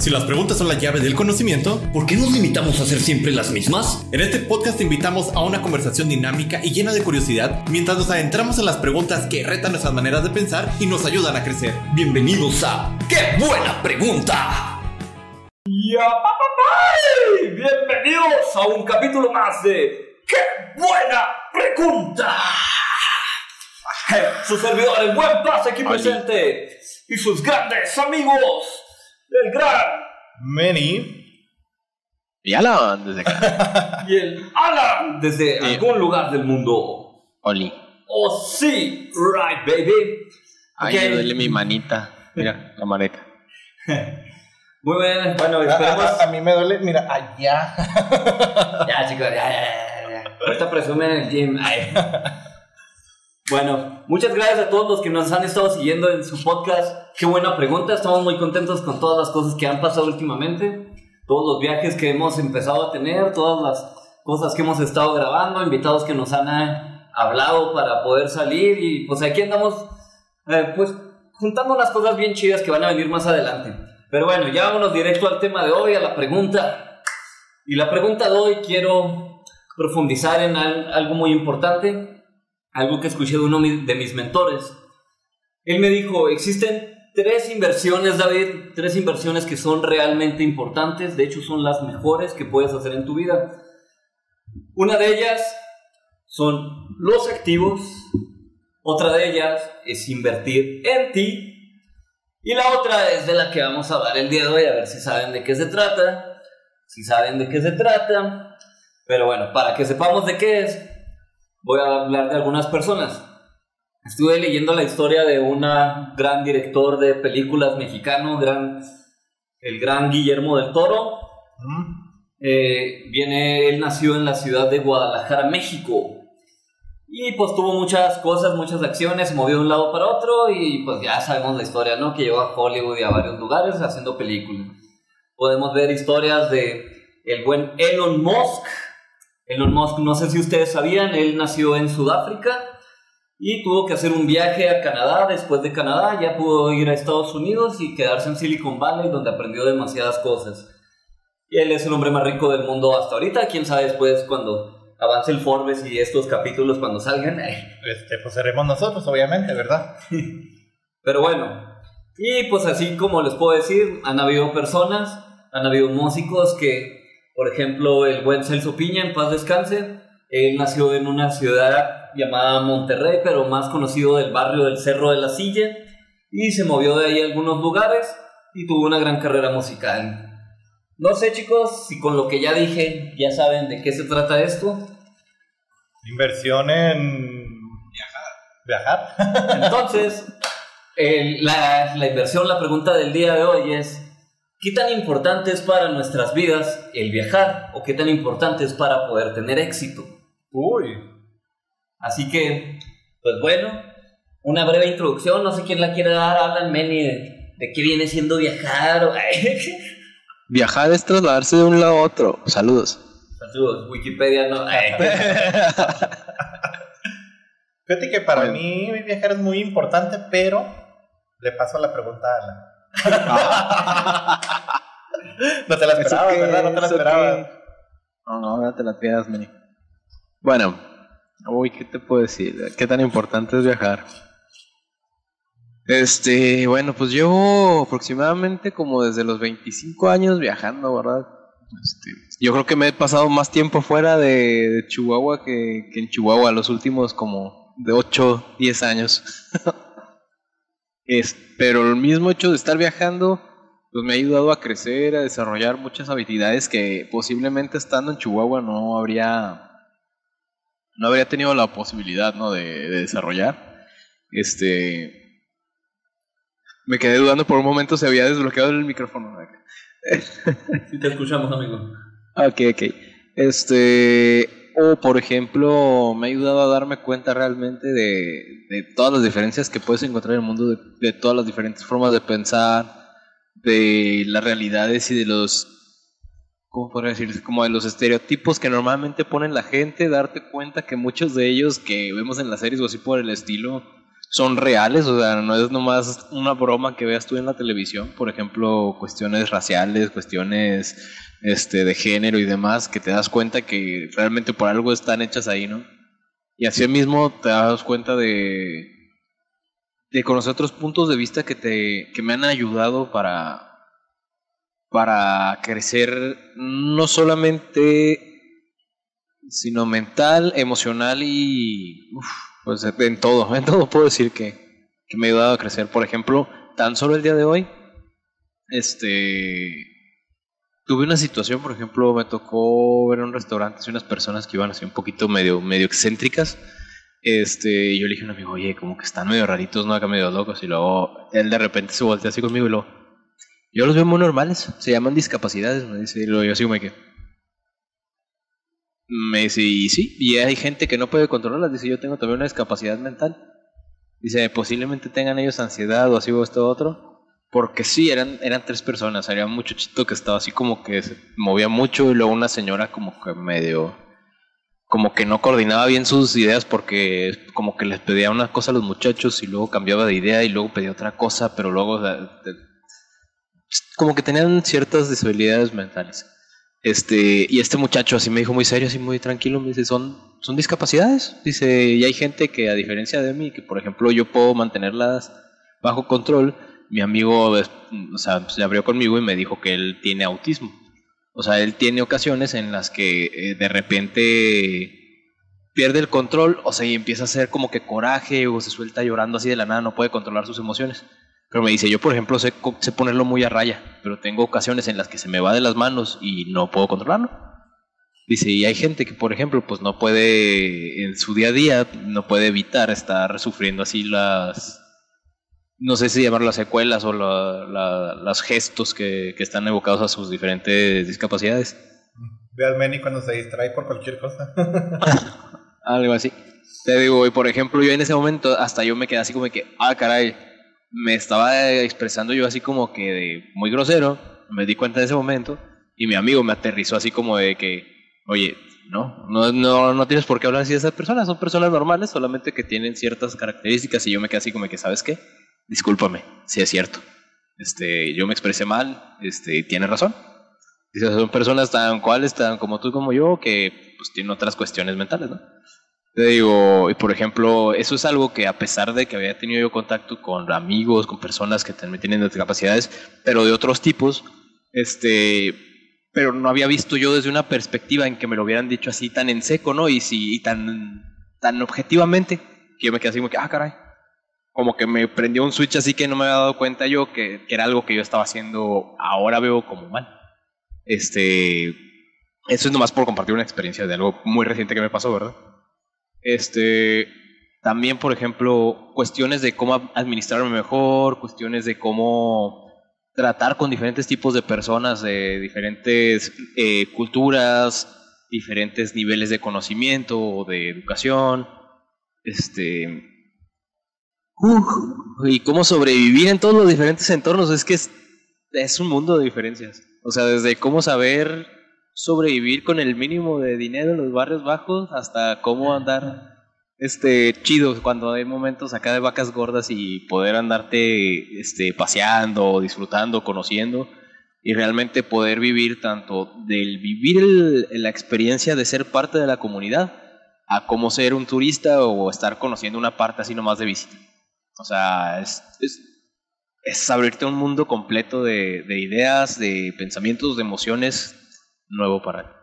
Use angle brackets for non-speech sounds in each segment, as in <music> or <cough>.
Si las preguntas son la llave del conocimiento, ¿por qué nos limitamos a hacer siempre las mismas? En este podcast te invitamos a una conversación dinámica y llena de curiosidad mientras nos adentramos en las preguntas que retan nuestras maneras de pensar y nos ayudan a crecer. Bienvenidos a ¡Qué buena pregunta! Bienvenidos a un capítulo más de ¡Qué buena pregunta! Su servidor, el buen pase aquí presente, y sus grandes amigos el gran Manny y Alan desde acá. <laughs> y el Alan desde algún lugar del mundo. Oli. Oh, sí, right, baby. Ay, me duele mi manita. Mira, <laughs> la maneta. Muy bien, bueno, esperemos. A, a, a, mí me duele, mira, allá. ya, chicos, ya, ya, ya. ya. Ahorita presumen en el gym. Ay. <laughs> Bueno, muchas gracias a todos los que nos han estado siguiendo en su podcast. Qué buena pregunta, estamos muy contentos con todas las cosas que han pasado últimamente, todos los viajes que hemos empezado a tener, todas las cosas que hemos estado grabando, invitados que nos han hablado para poder salir y pues aquí andamos eh, pues juntando unas cosas bien chidas que van a venir más adelante. Pero bueno, ya vámonos directo al tema de hoy, a la pregunta. Y la pregunta de hoy quiero profundizar en algo muy importante algo que escuché de uno de mis mentores. Él me dijo, existen tres inversiones, David, tres inversiones que son realmente importantes, de hecho son las mejores que puedes hacer en tu vida. Una de ellas son los activos, otra de ellas es invertir en ti y la otra es de la que vamos a hablar el día de hoy, a ver si saben de qué se trata, si saben de qué se trata, pero bueno, para que sepamos de qué es, voy a hablar de algunas personas. Estuve leyendo la historia de un gran director de películas mexicano, gran, el gran Guillermo del Toro. Eh, viene, él nació en la ciudad de Guadalajara, México. Y pues tuvo muchas cosas, muchas acciones, se movió de un lado para otro y pues ya sabemos la historia, ¿no? Que llegó a Hollywood y a varios lugares haciendo películas. Podemos ver historias de el buen Elon Musk, Elon Musk, no sé si ustedes sabían, él nació en Sudáfrica y tuvo que hacer un viaje a Canadá. Después de Canadá ya pudo ir a Estados Unidos y quedarse en Silicon Valley donde aprendió demasiadas cosas. Y él es el hombre más rico del mundo hasta ahorita. Quién sabe después cuando avance el Forbes y estos capítulos cuando salgan. <laughs> Este, pues seremos nosotros, obviamente, ¿verdad? <laughs> Pero bueno, y pues así como les puedo decir, han habido personas, han habido músicos que por ejemplo, el buen Celso Piña, en paz descanse, él nació en una ciudad llamada Monterrey, pero más conocido del barrio del Cerro de la Silla, y se movió de ahí a algunos lugares y tuvo una gran carrera musical. No sé chicos si con lo que ya dije ya saben de qué se trata esto. Inversión en viajar. Viajar. Entonces, el, la, la inversión, la pregunta del día de hoy es, ¿Qué tan importante es para nuestras vidas el viajar o qué tan importante es para poder tener éxito? Uy. Así que, pues bueno, una breve introducción, no sé quién la quiere dar, Alan Meni, de, de qué viene siendo viajar. O... <laughs> viajar es trasladarse de un lado a otro. Saludos. Saludos, Wikipedia no. <laughs> <laughs> Fíjate que para mí viajar es muy importante, pero le paso la pregunta a Alan. <laughs> no te la esperaba, ¿verdad? No te la esperaba. No, no, no te la pidas, Meni. Bueno, uy, ¿qué te puedo decir? ¿Qué tan importante es viajar? Este, bueno, pues llevo aproximadamente como desde los 25 años viajando, ¿verdad? Este, yo creo que me he pasado más tiempo fuera de, de Chihuahua que, que, en Chihuahua, los últimos como de 8, 10 años. <laughs> Es, pero el mismo hecho de estar viajando, pues me ha ayudado a crecer, a desarrollar muchas habilidades que posiblemente estando en Chihuahua no habría, no habría tenido la posibilidad, ¿no? De, de desarrollar. Este, me quedé dudando por un momento si había desbloqueado el micrófono. <laughs> Sí te escuchamos, amigo. Ok, ok. Este, o por ejemplo, me ha ayudado a darme cuenta realmente de, de todas las diferencias que puedes encontrar en el mundo, de, todas las diferentes formas de pensar, de las realidades y de los, ¿cómo podría decir? Como de los estereotipos que normalmente ponen la gente, darte cuenta que muchos de ellos que vemos en las series o así por el estilo, son reales, o sea, no es nomás una broma que veas tú en la televisión, por ejemplo, cuestiones raciales, cuestiones este, de género y demás, que te das cuenta que realmente por algo están hechas ahí, ¿no? Y así mismo te das cuenta de, de conocer otros puntos de vista que, te, que me han ayudado para, para crecer no solamente, sino mental, emocional y... Pues en todo, en todo puedo decir que, que me ha ayudado a crecer. Por ejemplo, tan solo el día de hoy, este, tuve una situación, por ejemplo, me tocó ver un restaurante unas personas que iban así un poquito medio, medio excéntricas. Este, yo le dije a un amigo, oye, como que están medio raritos, no acá medio locos. Y luego él de repente se voltea así conmigo y lo, yo los veo muy normales, se llaman discapacidades, me dice, y luego yo así como que, me dice, y sí, y hay gente que no puede controlarlas. Dice, yo tengo también una discapacidad mental. Dice, posiblemente tengan ellos ansiedad o así o esto otro. Porque sí, eran, eran tres personas. Había un muchachito que estaba así como que se movía mucho y luego una señora como que medio... Como que no coordinaba bien sus ideas porque como que les pedía una cosa a los muchachos y luego cambiaba de idea y luego pedía otra cosa, pero luego... Como que tenían ciertas disabilidades mentales. Este, y este muchacho así me dijo muy serio, así muy tranquilo, me dice, son, son discapacidades. Dice, y hay gente que a diferencia de mí, que por ejemplo yo puedo mantenerlas bajo control, mi amigo, o sea, se abrió conmigo y me dijo que él tiene autismo. O sea, él tiene ocasiones en las que eh, de repente pierde el control, o sea, y empieza a hacer como que coraje o se suelta llorando así de la nada, no puede controlar sus emociones. Pero me dice, yo por ejemplo sé, sé, ponerlo muy a raya, pero tengo ocasiones en las que se me va de las manos y no puedo controlarlo. Dice, y hay gente que por ejemplo pues no puede, en su día a día, no puede evitar estar sufriendo así las, no sé si llamar las secuelas o los gestos que, que, están evocados a sus diferentes discapacidades. Ve al Meni cuando se distrae por cualquier cosa. <laughs> Algo así. Te digo, y por ejemplo yo en ese momento hasta yo me quedé así como que, ah caray, me estaba expresando yo así como que de muy grosero, me di cuenta de ese momento y mi amigo me aterrizó así como de que, oye, no, no, no, no tienes por qué hablar así de esas personas, son personas normales, solamente que tienen ciertas características y yo me quedé así como que, ¿sabes qué? Discúlpame, si es cierto. Este, yo me expresé mal, este, tienes razón. Dice, son personas tan cuales, tan como tú como yo, que pues tienen otras cuestiones mentales, ¿no? Te digo, y por ejemplo, eso es algo que a pesar de que había tenido yo contacto con amigos, con personas que también tienen discapacidades, pero de otros tipos, este, pero no había visto yo desde una perspectiva en que me lo hubieran dicho así tan en seco, ¿no? Y, sí, y tan, tan objetivamente, que yo me quedé así como que, ah, caray. Como que me prendió un switch así que no me había dado cuenta yo que, que era algo que yo estaba haciendo, ahora veo como mal. Este, eso es nomás por compartir una experiencia de algo muy reciente que me pasó, ¿verdad? Este, también, por ejemplo, cuestiones de cómo administrarme mejor, cuestiones de cómo tratar con diferentes tipos de personas de diferentes eh, culturas, diferentes niveles de conocimiento o de educación, este, y cómo sobrevivir en todos los diferentes entornos. Es que es, es un mundo de diferencias. O sea, desde cómo saber sobrevivir con el mínimo de dinero en los barrios bajos hasta cómo andar este chido cuando hay momentos acá de vacas gordas y poder andarte este paseando, disfrutando, conociendo y realmente poder vivir tanto del vivir la experiencia de ser parte de la comunidad a como ser un turista o estar conociendo una parte así nomás de visita. O sea, es, es, abrirte un mundo completo de, de ideas, de pensamientos, de emociones nuevo para,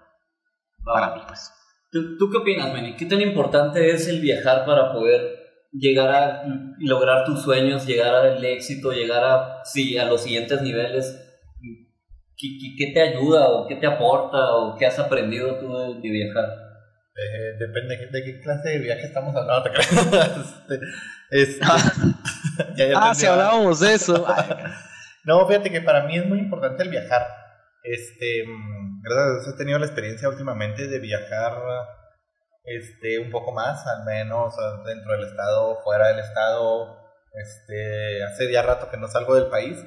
para mí, pues. ¿Tú, qué opinas, Benny? ¿Qué tan importante es el viajar para poder llegar a lograr tus sueños, llegar al éxito, llegar a, sí, a los siguientes niveles? ¿Qué, qué, te ayuda o qué te aporta o qué has aprendido tú de, viajar? Eh, depende de qué clase de viaje estamos hablando. <laughs> este, ah, <laughs> si hablábamos de eso. <laughs> no, fíjate que para mí es muy importante el viajar este, gracias he tenido la experiencia últimamente de viajar este, un poco más, al menos dentro del estado, fuera del estado. Este, hace ya rato que no salgo del país.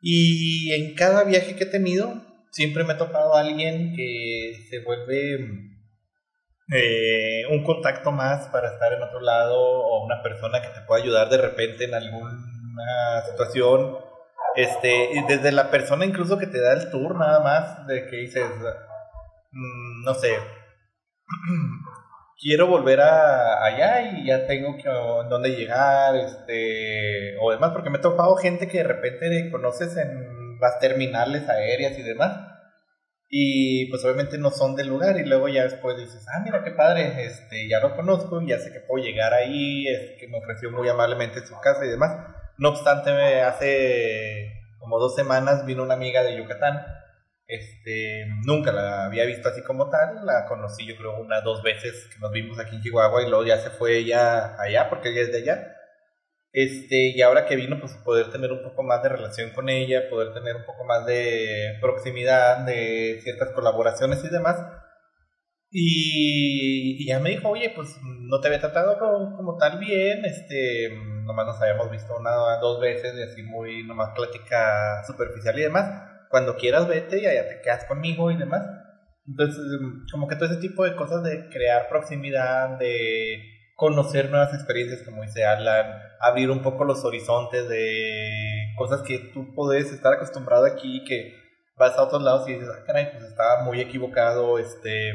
Y en cada viaje que he tenido, siempre me ha tocado a alguien que se vuelve eh, un contacto más para estar en otro lado o una persona que te pueda ayudar de repente en alguna situación. Este, y desde la persona incluso que te da el tour nada más, de que dices, mm, no sé, <clears throat> quiero volver a allá y ya tengo que dónde llegar, este, o demás, porque me he topado gente que de repente conoces en las terminales aéreas y demás, y pues obviamente no son del lugar, y luego ya después dices, ah, mira qué padre, este, ya lo conozco, ya sé que puedo llegar ahí, es que me ofreció muy amablemente su casa y demás. No obstante, hace como dos semanas vino una amiga de Yucatán, este, nunca la había visto así como tal, la conocí yo creo una, dos veces que nos vimos aquí en Chihuahua y luego ya se fue ella allá porque ella es de allá. Este, y ahora que vino, pues poder tener un poco más de relación con ella, poder tener un poco más de proximidad, de ciertas colaboraciones y demás. Y, y ya me dijo, oye, pues no te había tratado como, como, tal bien, este, nomás nos habíamos visto una dos veces y así muy, nomás plática superficial y demás cuando quieras vete y allá te quedas conmigo y demás. Entonces, como que todo ese tipo de cosas de crear proximidad, de conocer nuevas experiencias, como dice Alan, abrir un poco los horizontes de cosas que tú puedes estar acostumbrado aquí, que vas a otros lados y dices, ah, caray, pues estaba muy equivocado, este,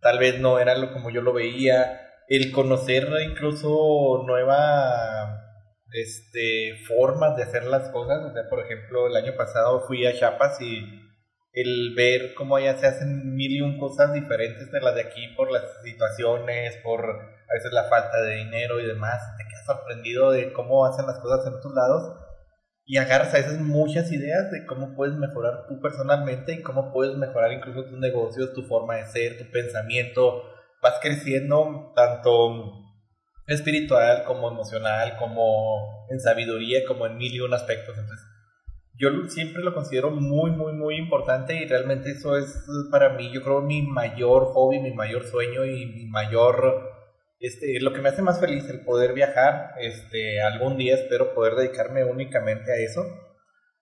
tal vez no era lo como yo lo veía. El conocer incluso nueva este, formas de hacer las cosas. O sea, por ejemplo, el año pasado fui a Chiapas y el ver cómo allá se hacen mil y un cosas diferentes de las de aquí por las situaciones, por a veces la falta de dinero y demás, te quedas sorprendido de cómo hacen las cosas en otros lados y agarras a veces muchas ideas de cómo puedes mejorar tú personalmente y cómo puedes mejorar incluso tus negocios, tu forma de ser, tu pensamiento, vas creciendo tanto espiritual, como emocional, como en sabiduría, como en mil y un aspectos. Entonces, yo siempre lo considero muy, muy, muy importante y realmente eso es para mí, yo creo, mi mayor hobby, mi mayor sueño y mi mayor, este, lo que me hace más feliz, el poder viajar. Este, algún día espero poder dedicarme únicamente a eso.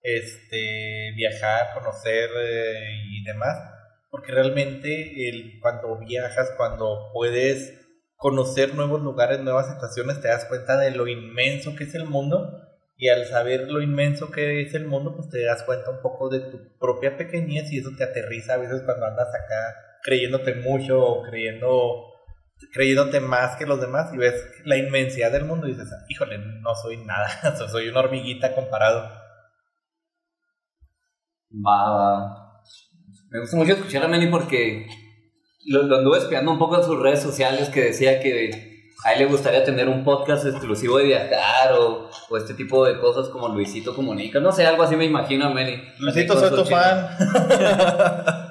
Este, viajar, conocer eh, y demás. Porque realmente el, cuando viajas, cuando puedes conocer nuevos lugares, nuevas situaciones, te das cuenta de lo inmenso que es el mundo y al saber lo inmenso que es el mundo, pues te das cuenta un poco de tu propia pequeñez y eso te aterriza a veces cuando andas acá creyéndote mucho o creyendo creyéndote más que los demás y ves la inmensidad del mundo y dices, híjole, no soy nada, <laughs> soy una hormiguita comparado. Va, Me gusta mucho escuchar a Manny porque lo, lo anduve espiando un poco en sus redes sociales que decía que a él le gustaría tener un podcast exclusivo de viajar o, o este tipo de cosas como Luisito Comunica. No sé, algo así me imagino a Manny. Luisito, soy tu fan. <laughs>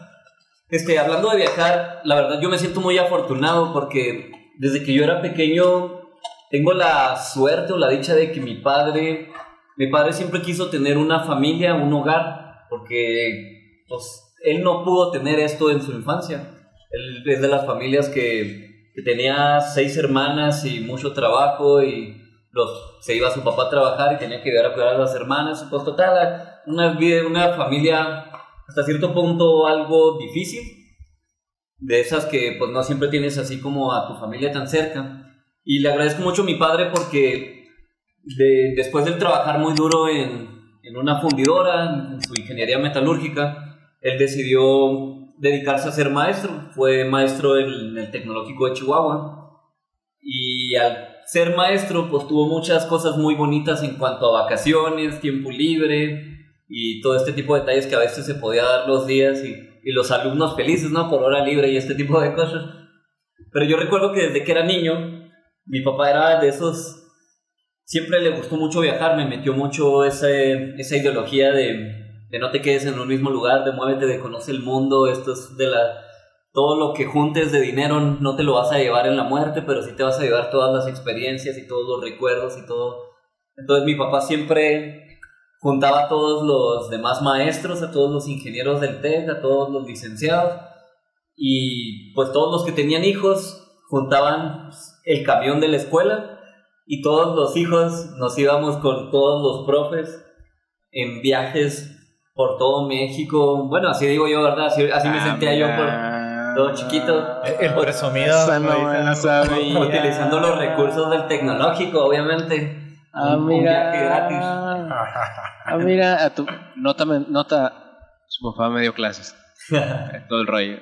este, hablando de viajar, la verdad yo me siento muy afortunado porque desde que yo era pequeño tengo la suerte o la dicha de que mi padre, mi padre siempre quiso tener una familia, un hogar, porque pues, él no pudo tener esto en su infancia. Él es de las familias que, que tenía seis hermanas y mucho trabajo y los, se iba su papá a trabajar y tenía que ayudar a cuidar a las hermanas. Pues total, una, una familia hasta cierto punto algo difícil. De esas que pues no siempre tienes así como a tu familia tan cerca. Y le agradezco mucho a mi padre porque de, después de trabajar muy duro en, en una fundidora, en su ingeniería metalúrgica, él decidió dedicarse a ser maestro. Fue maestro en el Tecnológico de Chihuahua. Y al ser maestro, pues tuvo muchas cosas muy bonitas en cuanto a vacaciones, tiempo libre y todo este tipo de detalles que a veces se podía dar los días y, los alumnos felices, ¿no? Por hora libre y este tipo de cosas. Pero yo recuerdo que desde que era niño, mi papá era de esos siempre le gustó mucho viajar, me metió mucho ese, esa ideología de, de no te quedes en un mismo lugar, de muévete, de conoce el mundo, esto es de la... Todo lo que juntes de dinero no te lo vas a llevar en la muerte, pero sí te vas a llevar todas las experiencias y todos los recuerdos y todo. Entonces mi papá siempre juntaba a todos los demás maestros, a todos los ingenieros del TEC, a todos los licenciados, y pues todos los que tenían hijos juntaban el camión de la escuela y todos los hijos nos íbamos con todos los profes en viajes por todo México. Bueno, así digo yo, ¿verdad? Así, así me sentía yo por, Todo chiquito. El presumido. No. Utilizando los recursos del tecnológico, obviamente. Ah, Un- un mira. viaje gratis. <laughs> Ah, mira, a tu nota, me- nota, su papá me dio clases. <laughs> Todo el rollo.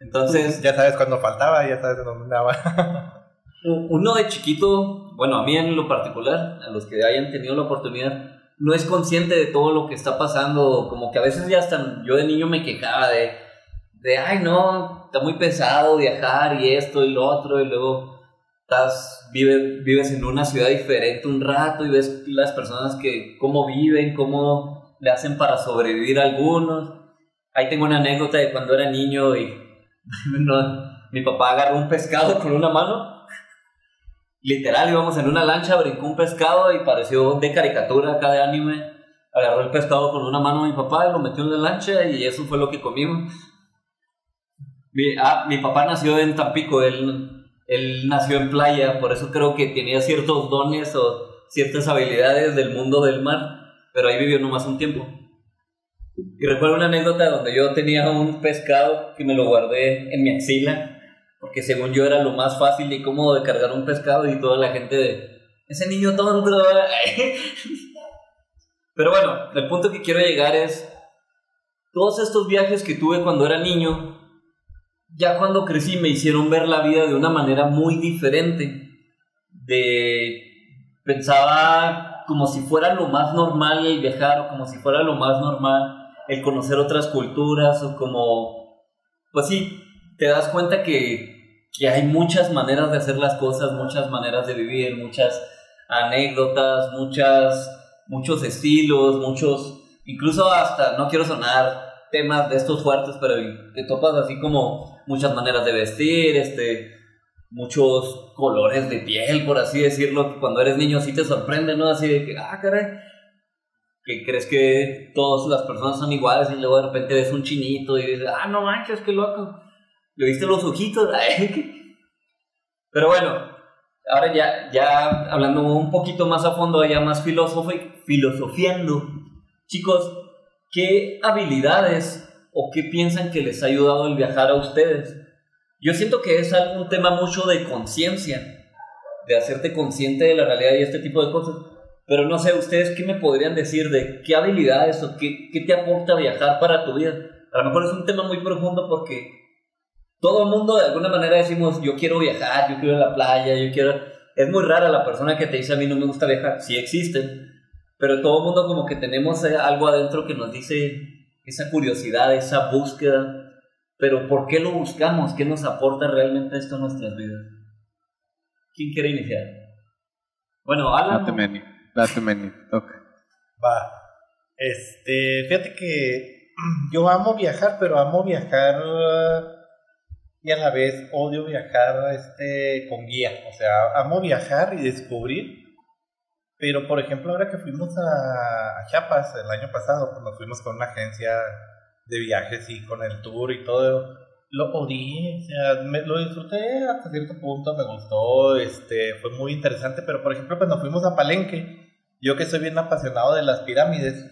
Entonces, Ya sabes cuándo faltaba, ya sabes dónde andaba. uno de chiquito, bueno, a mí en lo particular, a los que hayan tenido la oportunidad, no es consciente de todo lo que está pasando. Como que a veces ya hasta yo de niño me quejaba de, de ay, no, está muy pesado viajar y esto y lo otro, y luego estás, vive, vives en una ciudad diferente un rato y ves las personas que, cómo viven, cómo le hacen para sobrevivir algunos. Ahí tengo una anécdota de cuando era niño y <laughs> mi papá agarró un pescado con una mano. Literal, íbamos en una lancha, brincó un pescado y pareció de caricatura acá de anime. Agarró el pescado con una mano mi papá y lo metió en la lancha y eso fue lo que comimos. Mi, ah, mi papá nació en Tampico, él, él nació en playa, por eso creo que tenía ciertos dones o ciertas habilidades del mundo del mar, pero ahí vivió nomás un tiempo. Y recuerdo una anécdota donde yo tenía un pescado que me lo guardé en mi axila, porque según yo era lo más fácil y cómodo de cargar un pescado y toda la gente de, ese niño tonto. <laughs> Pero bueno, el punto que quiero llegar es, todos estos viajes que tuve cuando era niño, ya cuando crecí me hicieron ver la vida de una manera muy diferente. De pensaba como si fuera lo más normal el viajar o como si fuera lo más normal el conocer otras culturas o como pues sí, te das cuenta que, que hay muchas maneras de hacer las cosas, muchas maneras de vivir, muchas anécdotas, muchas muchos estilos, muchos incluso hasta no quiero sonar temas de estos fuertes, pero te topas así como muchas maneras de vestir, este muchos colores de piel, por así decirlo, cuando eres niño sí te sorprende, ¿no? Así de que, ah, caray, que crees que todas las personas son iguales y luego de repente ves un chinito y dices, ah, no manches, qué loco, le viste los ojitos, <laughs> pero bueno, ahora ya, ya hablando un poquito más a fondo, ya más filósofo filosofiando, chicos, ¿qué habilidades o qué piensan que les ha ayudado el viajar a ustedes? Yo siento que es un tema mucho de conciencia, de hacerte consciente de la realidad y este tipo de cosas. Pero no sé, ustedes qué me podrían decir de qué habilidades o qué, qué te aporta viajar para tu vida. A lo mejor es un tema muy profundo porque todo el mundo de alguna manera decimos, yo quiero viajar, yo quiero ir a la playa, yo quiero... Es muy rara la persona que te dice, a mí no me gusta viajar. Sí existen, pero todo el mundo como que tenemos algo adentro que nos dice esa curiosidad, esa búsqueda. Pero ¿por qué lo buscamos? ¿Qué nos aporta realmente esto a nuestras vidas? ¿Quién quiere iniciar? Bueno, Alan. Date menu, date menu, toca. Va. Este, fíjate que yo amo viajar, pero amo viajar y a la vez odio viajar este, con guía. O sea, amo viajar y descubrir. Pero, por ejemplo, ahora que fuimos a, a Chiapas el año pasado, pues nos fuimos con una agencia de viajes y con el tour y todo, lo odié, o sea, me, lo disfruté hasta cierto punto, me gustó, este, fue muy interesante, pero por ejemplo cuando fuimos a Palenque, yo que soy bien apasionado de las pirámides,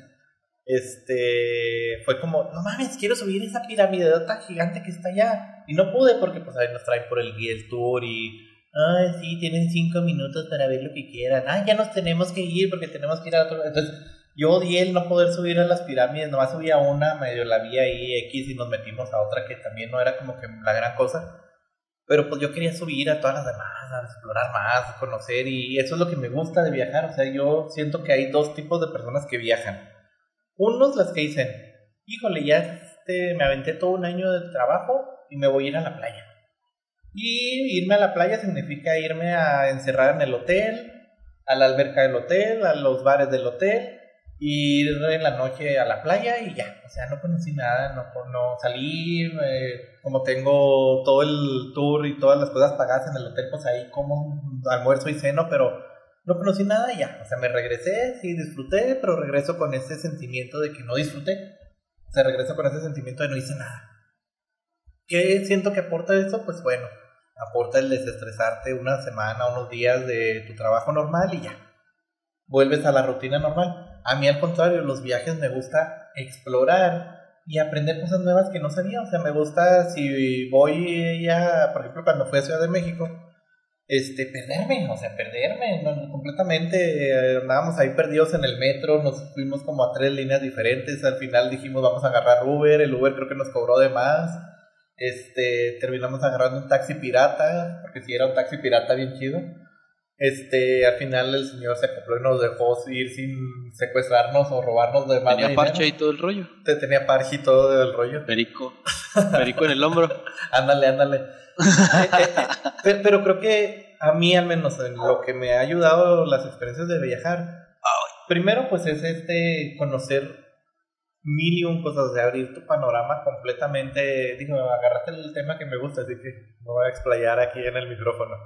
este, fue como, no mames, quiero subir esa pirámide gigante que está allá, y no pude porque pues ahí nos traen por el guía el tour y, ay, sí, tienen cinco minutos para ver lo que quieran, ay, ya nos tenemos que ir porque tenemos que ir a otro, entonces yo odié el no poder subir a las pirámides, nomás subía una, medio la vi ahí X y nos metimos a otra que también no era como que la gran cosa. Pero pues yo quería subir a todas las demás, a explorar más, a conocer y eso es lo que me gusta de viajar. O sea, yo siento que hay dos tipos de personas que viajan. Unos las que dicen, híjole, ya este, me aventé todo un año de trabajo y me voy a ir a la playa. Y irme a la playa significa irme a encerrar en el hotel, a la alberca del hotel, a los bares del hotel ir en la noche a la playa y ya, o sea, no conocí nada, no, no salí, eh, como tengo todo el tour y todas las cosas pagadas en el hotel, pues ahí como almuerzo y ceno, pero no conocí nada y ya, o sea, me regresé, sí disfruté, pero regreso con ese sentimiento de que no disfruté, o sea, regreso con ese sentimiento de no hice nada. ¿Qué siento que aporta eso? Pues bueno, aporta el desestresarte una semana, unos días de tu trabajo normal y ya, vuelves a la rutina normal. A mí al contrario, los viajes me gusta explorar y aprender cosas nuevas que no sabía. O sea, me gusta si voy ya, por ejemplo, cuando fui a Ciudad de México, este, perderme, o sea, perderme completamente. eh, andábamos ahí perdidos en el metro, nos fuimos como a tres líneas diferentes. Al final dijimos, vamos a agarrar Uber. El Uber creo que nos cobró de más. Este, terminamos agarrando un taxi pirata, porque si era un taxi pirata bien chido. Este, al final el señor se acopló y nos dejó ir sin secuestrarnos o robarnos de más Tenía de parche y todo el rollo. Te tenía parche y todo el rollo. Perico. Perico en el hombro. <laughs> Ándale, ándale. Eh, eh, eh, pero, pero creo que a mí al menos en lo que me ha ayudado las experiencias de viajar, primero pues es este conocer mil y un cosas, de abrir tu panorama completamente, digo, agarraste el tema que me gusta, así que me voy a explayar aquí en el micrófono.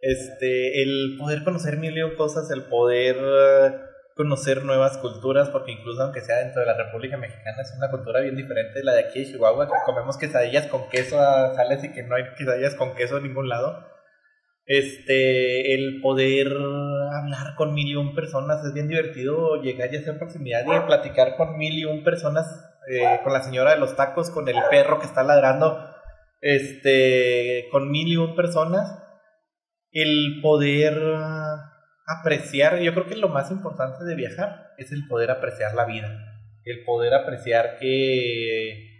Este, el poder conocer mil y un cosas, el poder eh, conocer nuevas culturas, porque incluso aunque sea dentro de la República Mexicana, es una cultura bien diferente de la de aquí de Chihuahua, que comemos quesadillas con queso a sales y que no hay quesadillas con queso en ningún lado. Este, el poder hablar con mil y un personas, es bien divertido llegar y hacer proximidad y platicar con mil y un personas, eh, con la señora de los tacos, con el perro que está ladrando, este, con mil y un personas, el poder ah, apreciar, yo creo que lo más importante de viajar es el poder apreciar la vida, el poder apreciar que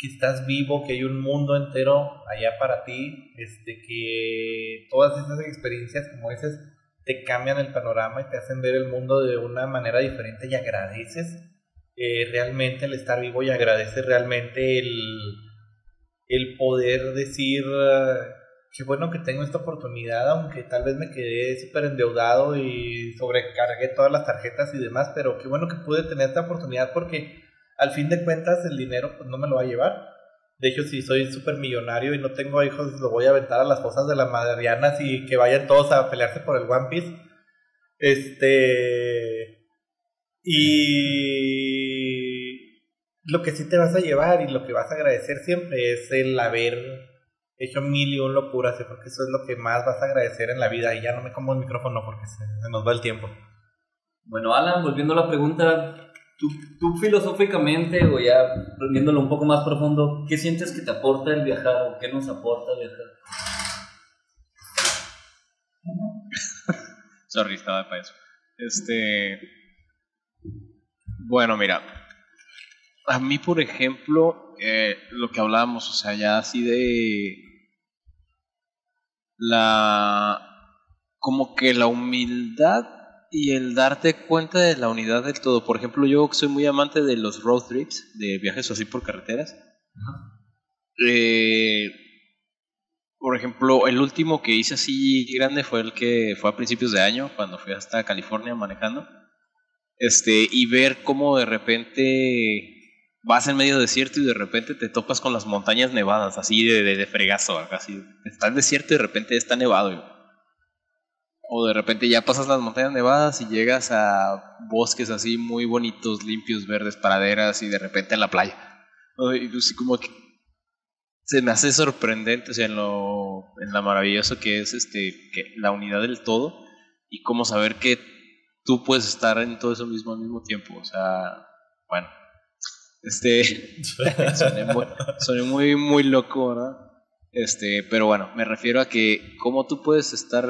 que estás vivo, que hay un mundo entero allá para ti, este, que todas esas experiencias, como dices, te cambian el panorama y te hacen ver el mundo de una manera diferente y agradeces eh, realmente el estar vivo y agradeces realmente el, el poder decir ah, qué bueno que tengo esta oportunidad, aunque tal vez me quedé súper endeudado y sobrecargué todas las tarjetas y demás, pero qué bueno que pude tener esta oportunidad porque al fin de cuentas el dinero pues no me lo va a llevar. De hecho, si soy súper millonario y no tengo hijos, lo voy a aventar a las fosas de las Marianas y que vayan todos a pelearse por el One Piece. Este. Y. Lo que sí te vas a llevar y lo que vas a agradecer siempre es el haber hecho mil y un locuras, porque eso es lo que más vas a agradecer en la vida. Y ya no me como el micrófono porque se nos va el tiempo. Bueno, Alan, volviendo a la pregunta, tú, tú filosóficamente o ya viéndolo un poco más profundo, ¿qué sientes que te aporta el viajar o qué nos aporta viajar? <laughs> Sorry, estaba para eso. Este. Bueno, mira. A mí, por ejemplo, eh, lo que hablábamos, o sea, ya así de. La. Como que la humildad y el darte cuenta de la unidad del todo. Por ejemplo, yo soy muy amante de los road trips, de viajes así por carreteras. Eh, por ejemplo, el último que hice así grande fue el que fue a principios de año, cuando fui hasta California manejando. Este, y ver cómo de repente vas en medio desierto y de repente te topas con las montañas nevadas, así de, de, de fregazo, así. Está el desierto y de repente está nevado. O de repente ya pasas las montañas nevadas y llegas a bosques así muy bonitos, limpios, verdes, praderas y de repente en la playa. Y pues, como que se me hace sorprendente, o sea, en lo, en lo maravilloso que es este, que la unidad del todo y cómo saber que tú puedes estar en todo eso mismo al mismo tiempo. O sea, bueno, este, <laughs> soné muy, muy, muy loco, ¿verdad? Este, pero bueno, me refiero a que cómo tú puedes estar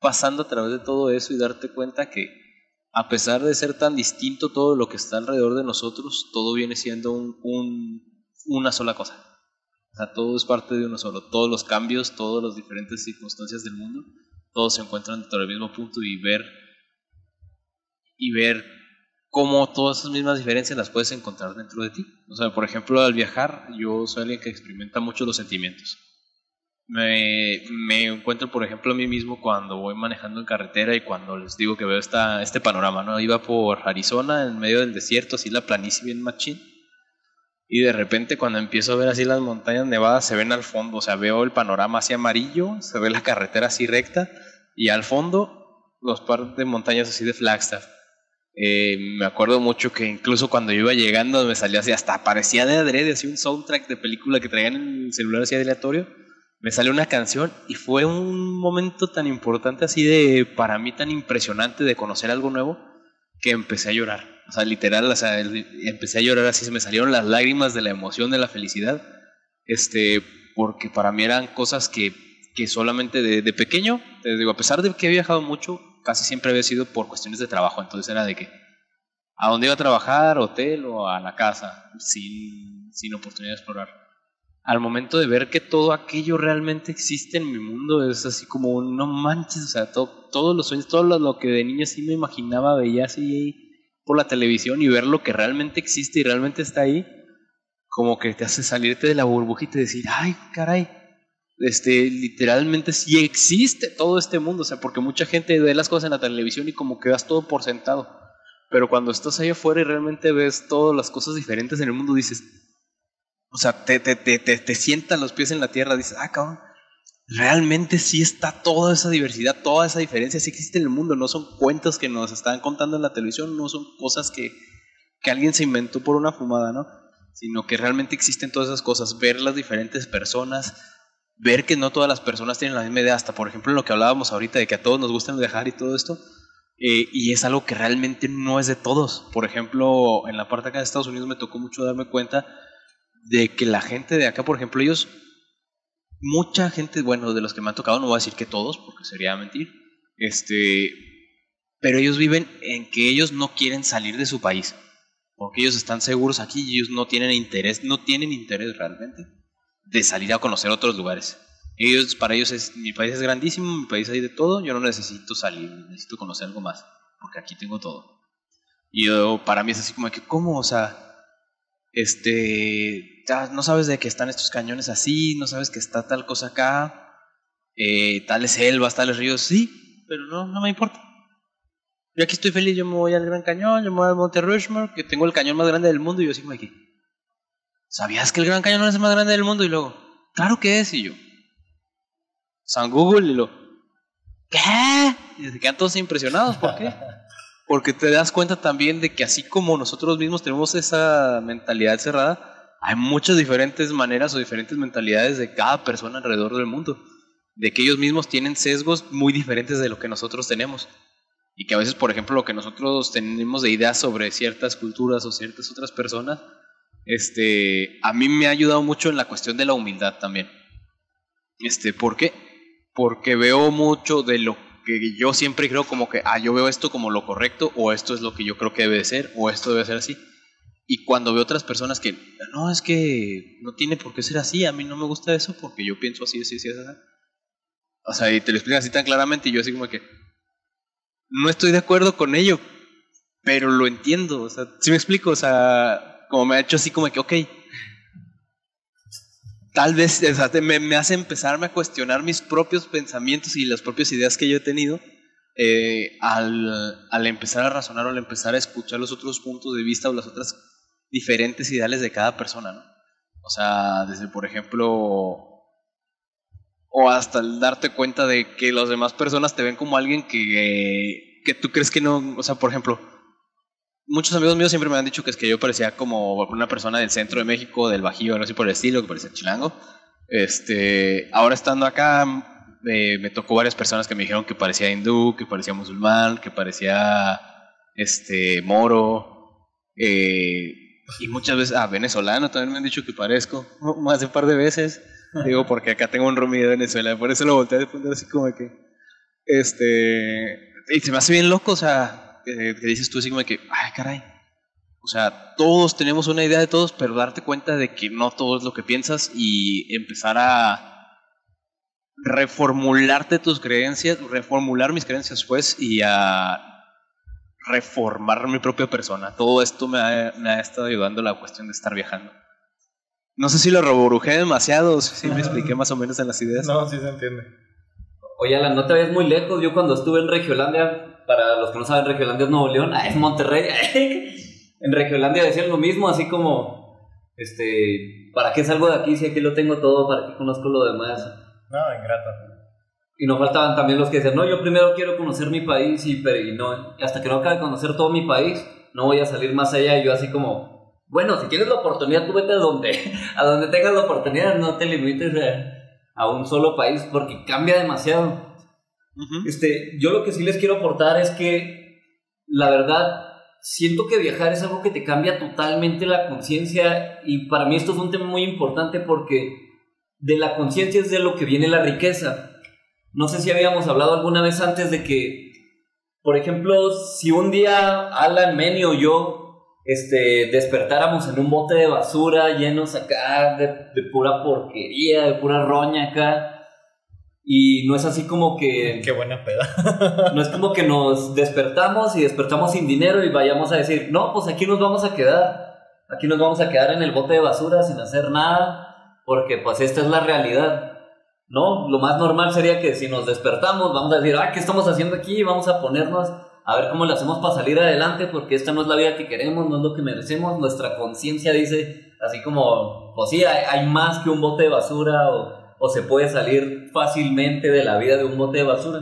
pasando a través de todo eso y darte cuenta que a pesar de ser tan distinto todo lo que está alrededor de nosotros, todo viene siendo un, un- una sola cosa. O sea, todo es parte de uno solo. Todos los cambios, todas las diferentes circunstancias del mundo, todos se encuentran dentro del mismo punto y ver y ver cómo todas esas mismas diferencias las puedes encontrar dentro de ti. O sea, por ejemplo, al viajar, yo soy alguien que experimenta mucho los sentimientos. Me, me encuentro, por ejemplo, a mí mismo cuando voy manejando en carretera y cuando les digo que veo esta, este panorama, ¿no? Iba por Arizona, en medio del desierto, así la planicie bien machín. Y de repente cuando empiezo a ver así las montañas nevadas se ven al fondo, o sea, veo el panorama así amarillo, se ve la carretera así recta y al fondo los par de montañas así de Flagstaff. Eh, me acuerdo mucho que incluso cuando iba llegando me salió así, hasta parecía de adrede, así un soundtrack de película que traían en el celular así aleatorio. Me salió una canción y fue un momento tan importante así de, para mí tan impresionante de conocer algo nuevo, que empecé a llorar. O sea, literal, o sea, empecé a llorar así, se me salieron las lágrimas de la emoción, de la felicidad. Este, porque para mí eran cosas que, que solamente de, de pequeño, te digo, a pesar de que he viajado mucho, casi siempre había sido por cuestiones de trabajo. Entonces era de que a dónde iba a trabajar, hotel o a la casa, sin, sin oportunidad de explorar. Al momento de ver que todo aquello realmente existe en mi mundo, es así como, no manches, o sea, to- todos los sueños, todo lo, que de niño sí me imaginaba, veía así por la televisión y ver lo que realmente existe y realmente está ahí, como que te hace salirte de la burbujita y decir, ay, caray, este, literalmente sí existe todo este mundo, o sea, porque mucha gente ve las cosas en la televisión y como que das todo por sentado, pero cuando estás ahí afuera y realmente ves todas las cosas diferentes en el mundo, dices, o sea, te, te, te, te, sientan los pies en la tierra, dices, ah, cabrón, realmente sí está toda esa diversidad, toda esa diferencia, sí existe en el mundo, no son cuentos que nos están contando en la televisión, no son cosas que, que alguien se inventó por una fumada, ¿no? Sino que realmente existen todas esas cosas, ver las diferentes personas, ver que no todas las personas tienen la misma idea, hasta por ejemplo lo que hablábamos ahorita de que a todos nos gusta viajar y todo esto, eh, y es algo que realmente no es de todos. Por ejemplo, en la parte acá de Estados Unidos me tocó mucho darme cuenta de que la gente de acá, por ejemplo, ellos, mucha gente, bueno, de los que me han tocado, no voy a decir que todos, porque sería mentir, este, pero ellos viven en que ellos no quieren salir de su país, porque ellos están seguros aquí y ellos no tienen interés, no tienen interés realmente de salir a conocer otros lugares. Ellos, para ellos es, mi país es grandísimo, mi país hay de todo, yo no necesito salir, necesito conocer algo más, porque aquí tengo todo. Y yo, para mí es así como que, ¿cómo? O sea, este, ya no sabes de que están estos cañones así, no sabes que está tal cosa acá, eh, tales selvas, tales ríos, sí, pero no, no me importa. Yo aquí estoy feliz, yo me voy al Gran Cañón, yo me voy al Monte Rushmore, que tengo el cañón más grande del mundo, y yo como aquí. ¿Sabías que el Gran Cañón es el más grande del mundo? Y luego, claro que es, y yo. San Google, y lo, ¿qué? Y se quedan todos impresionados, ¿por qué? <laughs> Porque te das cuenta también de que así como nosotros mismos tenemos esa mentalidad cerrada, hay muchas diferentes maneras o diferentes mentalidades de cada persona alrededor del mundo. De que ellos mismos tienen sesgos muy diferentes de lo que nosotros tenemos. Y que a veces, por ejemplo, lo que nosotros tenemos de ideas sobre ciertas culturas o ciertas otras personas, este, a mí me ha ayudado mucho en la cuestión de la humildad también. Este, ¿Por qué? Porque veo mucho de lo yo siempre creo como que, ah, yo veo esto como lo correcto, o esto es lo que yo creo que debe de ser, o esto debe ser así. Y cuando veo otras personas que, no, es que no tiene por qué ser así, a mí no me gusta eso porque yo pienso así, así, así, así. O sea, y te lo explican así tan claramente y yo así como que, no estoy de acuerdo con ello, pero lo entiendo, o sea, si me explico, o sea, como me ha hecho así como que, ok, tal vez, me hace empezarme a cuestionar mis propios pensamientos y las propias ideas que yo he tenido eh, al, al empezar a razonar o al empezar a escuchar los otros puntos de vista o las otras diferentes ideales de cada persona, ¿no? O sea, desde, por ejemplo, o hasta el darte cuenta de que las demás personas te ven como alguien que, que tú crees que no, o sea, por ejemplo, muchos amigos míos siempre me han dicho que es que yo parecía como una persona del centro de México, del Bajío, algo así por el estilo, que parecía chilango. Este, ahora estando acá, eh, me tocó varias personas que me dijeron que parecía hindú, que parecía musulmán, que parecía este moro, eh, y muchas veces, ah, venezolano también me han dicho que parezco, <laughs> más de un par de veces. Digo, porque acá tengo un roomie de Venezuela, por eso lo volteé a poner así como que, este, y se me hace bien loco, o sea, que, que dices tú así como que, ay, caray. O sea, todos tenemos una idea de todos, pero darte cuenta de que no todo es lo que piensas y empezar a reformularte tus creencias, reformular mis creencias pues y a reformar mi propia persona. Todo esto me ha, me ha estado ayudando la cuestión de estar viajando. No sé si lo reborujé demasiado, si me expliqué más o menos en las ideas. No, sí se entiende. Oye, Alan, no te vayas muy lejos. Yo cuando estuve en Regiolandia, para los que no saben, Regiolandia es Nuevo León, ah, es Monterrey. <laughs> en Regiolandia decían lo mismo, así como, este, ¿para qué salgo de aquí si aquí lo tengo todo? ¿Para qué conozco lo demás? No, ingrato. Y no faltaban también los que decían, no, yo primero quiero conocer mi país y, pero, y no, hasta que no acabe de conocer todo mi país, no voy a salir más allá. Y yo así como, bueno, si tienes la oportunidad, tú vete a donde, <laughs> a donde tengas la oportunidad, no te limites a, a un solo país porque cambia demasiado. Este, yo lo que sí les quiero aportar es que la verdad siento que viajar es algo que te cambia totalmente la conciencia y para mí esto es un tema muy importante porque de la conciencia es de lo que viene la riqueza. No sé si habíamos hablado alguna vez antes de que, por ejemplo, si un día Alan, Manny o yo este, despertáramos en un bote de basura llenos acá de, de pura porquería, de pura roña acá, y no es así como que... Qué buena peda. <laughs> No es como que nos despertamos y despertamos sin dinero y vayamos a decir, no, pues aquí nos vamos a quedar. Aquí nos vamos a quedar en el bote de basura sin hacer nada, porque pues esta es la realidad. No, lo más normal sería que si nos despertamos, vamos a decir, ah, ¿qué estamos haciendo aquí? Vamos a ponernos a ver cómo le hacemos para salir adelante, porque esta no es la vida que queremos, no es lo que merecemos. Nuestra conciencia dice, así como, pues sí, hay, hay más que un bote de basura o o se puede salir fácilmente de la vida de un bote de basura.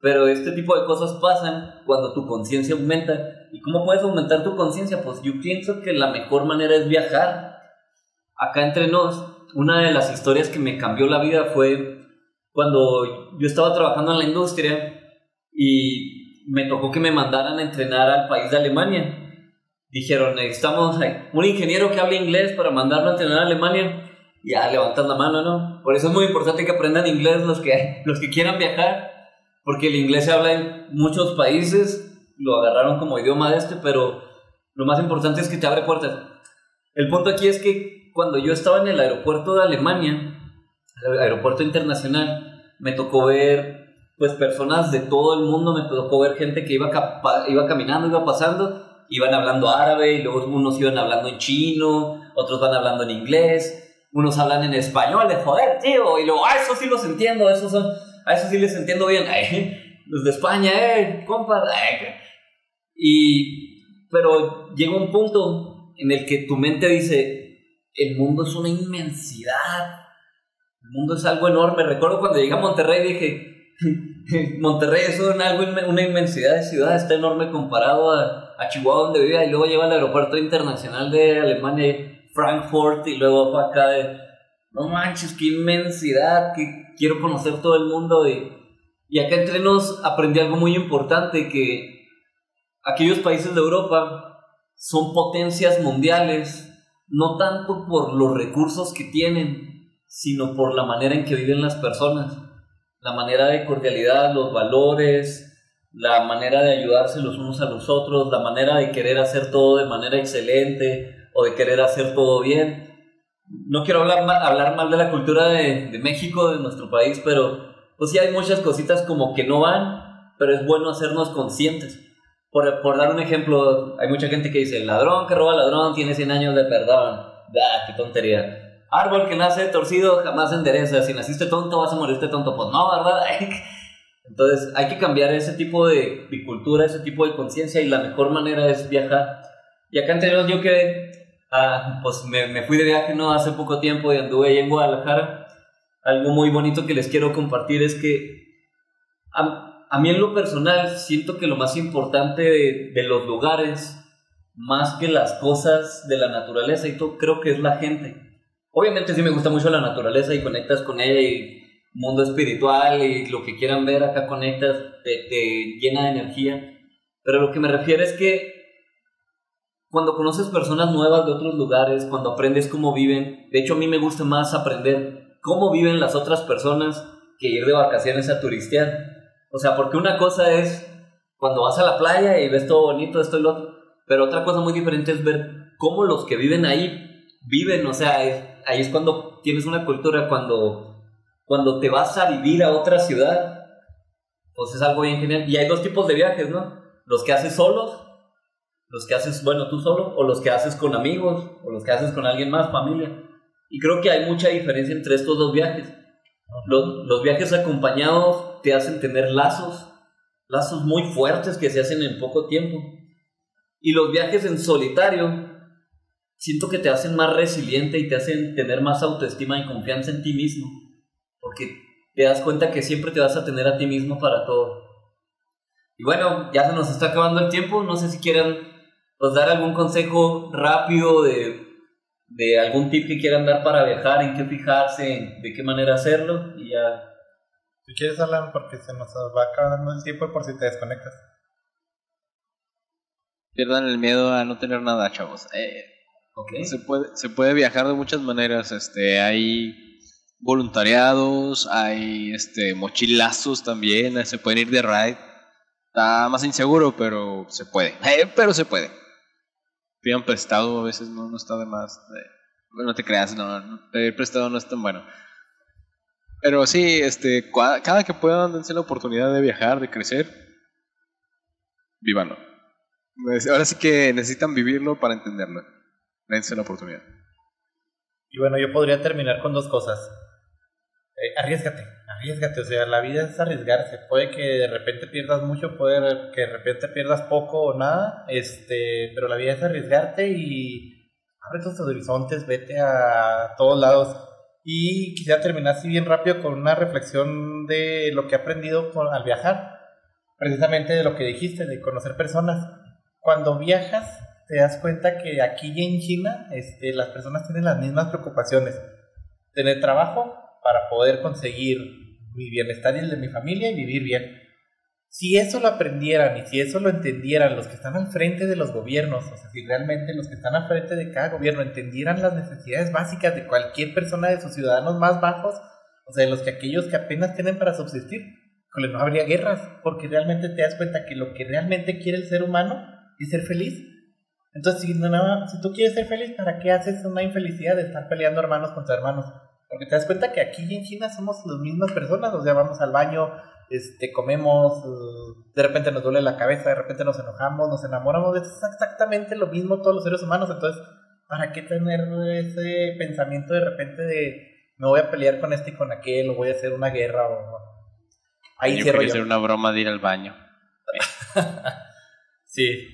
Pero este tipo de cosas pasan cuando tu conciencia aumenta. ¿Y cómo puedes aumentar tu conciencia? Pues yo pienso que la mejor manera es viajar. Acá entre nos, una de las historias que me cambió la vida fue cuando yo estaba trabajando en la industria y me tocó que me mandaran a entrenar al país de Alemania. Dijeron, necesitamos un ingeniero que hable inglés para mandarlo a entrenar a Alemania ya levantan la mano, ¿no? Por eso es muy importante que aprendan inglés los que, los que quieran viajar, porque el inglés se habla en muchos países, lo agarraron como idioma de este, pero lo más importante es que te abre puertas. El punto aquí es que cuando yo estaba en el aeropuerto de Alemania, el aeropuerto internacional, me tocó ver pues personas de todo el mundo, me tocó ver gente que iba, iba caminando, iba pasando, iban hablando árabe y luego unos iban hablando en chino, otros van hablando en inglés unos hablan en español, de joder, tío, y luego, ah, eso sí los entiendo, esos son, a eso sí les entiendo bien, <laughs> los de España, eh, compa, y, pero llega un punto en el que tu mente dice, el mundo es una inmensidad, el mundo es algo enorme, recuerdo cuando llegué a Monterrey dije, <laughs> Monterrey es algo, una inmensidad de ciudad, está enorme comparado a, a Chihuahua donde vivía, y luego lleva al aeropuerto internacional de Alemania Frankfurt y luego fue acá de, no manches, qué inmensidad, que quiero conocer todo el mundo. Y, y acá entre nos aprendí algo muy importante, que aquellos países de Europa son potencias mundiales, no tanto por los recursos que tienen, sino por la manera en que viven las personas, la manera de cordialidad, los valores, la manera de ayudarse los unos a los otros, la manera de querer hacer todo de manera excelente, o de querer hacer todo bien. No quiero hablar mal, hablar mal de la cultura de, de México, de nuestro país, pero pues sí hay muchas cositas como que no van, pero es bueno hacernos conscientes. Por, por dar un ejemplo, hay mucha gente que dice, el ladrón que roba ladrón tiene 100 años de perdón. Ah, qué tontería. Árbol que nace torcido jamás endereza. Si naciste tonto vas a morirte tonto. Pues no, ¿verdad? <laughs> Entonces hay que cambiar ese tipo de, de cultura, ese tipo de conciencia y la mejor manera es viajar. Y acá entre yo que Ah, pues me, me, fui de viaje no hace poco tiempo y anduve ahí en Guadalajara. Algo muy bonito que les quiero compartir es que a, a mí en lo personal siento que lo más importante de, de, los lugares, más que las cosas de la naturaleza y todo, creo que es la gente. Obviamente sí me gusta mucho la naturaleza y conectas con ella y mundo espiritual y lo que quieran ver acá conectas, te, te llena de energía. Pero lo que me refiero es que cuando conoces personas nuevas de otros lugares, cuando aprendes cómo viven, de hecho a mí me gusta más aprender cómo viven las otras personas que ir de vacaciones a turistear. O sea, porque una cosa es cuando vas a la playa y ves todo bonito, esto y lo otro, pero otra cosa muy diferente es ver cómo los que viven ahí viven, o sea, ahí es cuando tienes una cultura, cuando, cuando te vas a vivir a otra ciudad, pues es algo bien genial. Y hay dos tipos de viajes, ¿no? Los que haces solos los que haces, bueno, tú solo, o los que haces con amigos, o los que haces con alguien más, familia. Y creo que hay mucha diferencia entre estos dos viajes. Los, los viajes acompañados te hacen tener lazos, lazos muy fuertes que se hacen en poco tiempo. Y los viajes en solitario, siento que te hacen más resiliente y te hacen tener más autoestima y confianza en ti mismo. Porque te das cuenta que siempre te vas a tener a ti mismo para todo. Y bueno, ya se nos está acabando el tiempo. No sé si quieren pues dar algún consejo rápido de, de algún tip que quieran dar para viajar, en qué fijarse, de qué manera hacerlo y ya. Si quieres hablar porque se nos va acabando el tiempo por si te desconectas. pierdan el miedo a no tener nada, chavos. Eh, Ok. se, puede, se puede viajar de muchas maneras. Este, hay voluntariados, hay este, mochilazos también, eh, se pueden ir de ride. Está más inseguro, pero se puede. <laughs> Eh, pero se puede. Pidan prestado, a veces no, no está de más. bueno, no te creas, no, pedir prestado no es tan bueno. Pero sí, este, cada que puedan, dense la oportunidad de viajar, de crecer. Vívanlo. Pues, Ahora sí que necesitan vivirlo para entenderlo. Dense la oportunidad. Y bueno, yo podría terminar con dos cosas. Eh, arriesgate, arriesgate. O sea, la vida es arriesgarse. Puede que de repente pierdas mucho, puede que de repente pierdas poco o nada. Este, pero la vida es arriesgarte y abre tus horizontes, vete a todos lados. Y quisiera terminar así bien rápido con una reflexión de lo que he aprendido con- al viajar. Precisamente de lo que dijiste, de conocer personas. Cuando viajas, te das cuenta que aquí y en China este, las personas tienen las mismas preocupaciones. Tener trabajo para poder conseguir mi bienestar y el de mi familia y vivir bien. Si eso lo aprendieran y si eso lo entendieran los que están al frente de los gobiernos, o sea, si realmente los que están al frente de cada gobierno entendieran las necesidades básicas de cualquier persona de sus ciudadanos más bajos, o sea, de los que aquellos que apenas tienen para subsistir, híjole, no habría guerras, porque realmente te das cuenta que lo que realmente quiere el ser humano es ser feliz. Entonces, si, si tú quieres ser feliz, ¿para qué haces una infelicidad de estar peleando hermanos contra hermanos? Porque te das cuenta que aquí y en China somos las mismas personas, o sea, vamos al baño, este, comemos, de repente nos duele la cabeza, de repente nos enojamos, nos enamoramos, es exactamente lo mismo todos los seres humanos, entonces, ¿para qué tener ese pensamiento de repente de me voy a pelear con este y con aquel, o voy a hacer una guerra, o... Ahí yo quería hacer una broma de ir al baño. <laughs> Sí.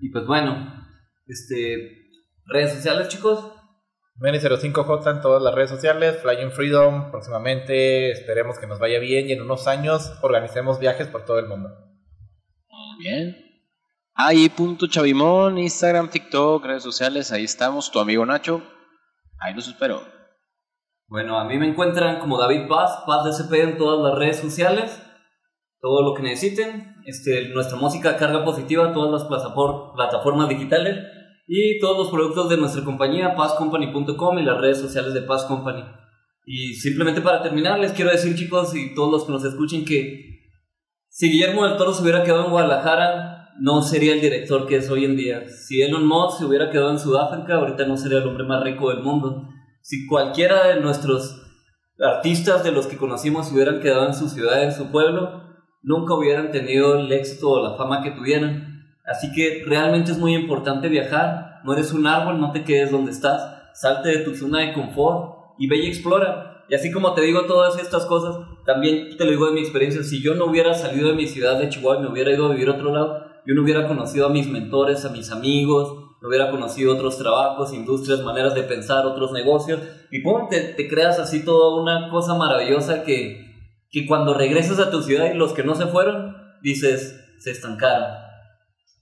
Y pues bueno, este, redes sociales, chicos. Meni05J en todas las redes sociales, Flying Freedom próximamente, esperemos que nos vaya bien y en unos años organicemos viajes por todo el mundo. Muy bien. Ahí punto Chavimón, Instagram, TikTok, redes sociales, ahí estamos, tu amigo Nacho. Ahí los espero. Bueno, a mí me encuentran como David Paz, Paz DSP en todas las redes sociales. Todo lo que necesiten. Este, nuestra música carga positiva, todas las platafor- plataformas digitales y todos los productos de nuestra compañía, pazcompany.com y las redes sociales de Paz Company. Y simplemente para terminar, les quiero decir, chicos, y todos los que nos escuchen, que si Guillermo del Toro se hubiera quedado en Guadalajara, no sería el director que es hoy en día. Si Elon Musk se hubiera quedado en Sudáfrica, ahorita no sería el hombre más rico del mundo. Si cualquiera de nuestros artistas de los que conocimos se hubieran quedado en su ciudad, en su pueblo, nunca hubieran tenido el éxito o la fama que tuvieran. Así que realmente es muy importante viajar. No eres un árbol, no te quedes donde estás. Salte de tu zona de confort y ve y explora. Y así como te digo todas estas cosas, también te lo digo de mi experiencia. Si yo no hubiera salido de mi ciudad de Chihuahua y me hubiera ido a vivir a otro lado, yo no hubiera conocido a mis mentores, a mis amigos, no hubiera conocido otros trabajos, industrias, maneras de pensar, otros negocios. Y pum, te, te creas así toda una cosa maravillosa que, que cuando regresas a tu ciudad y los que no se fueron, dices, se estancaron.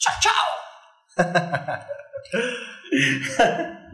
Chao, chao. <laughs>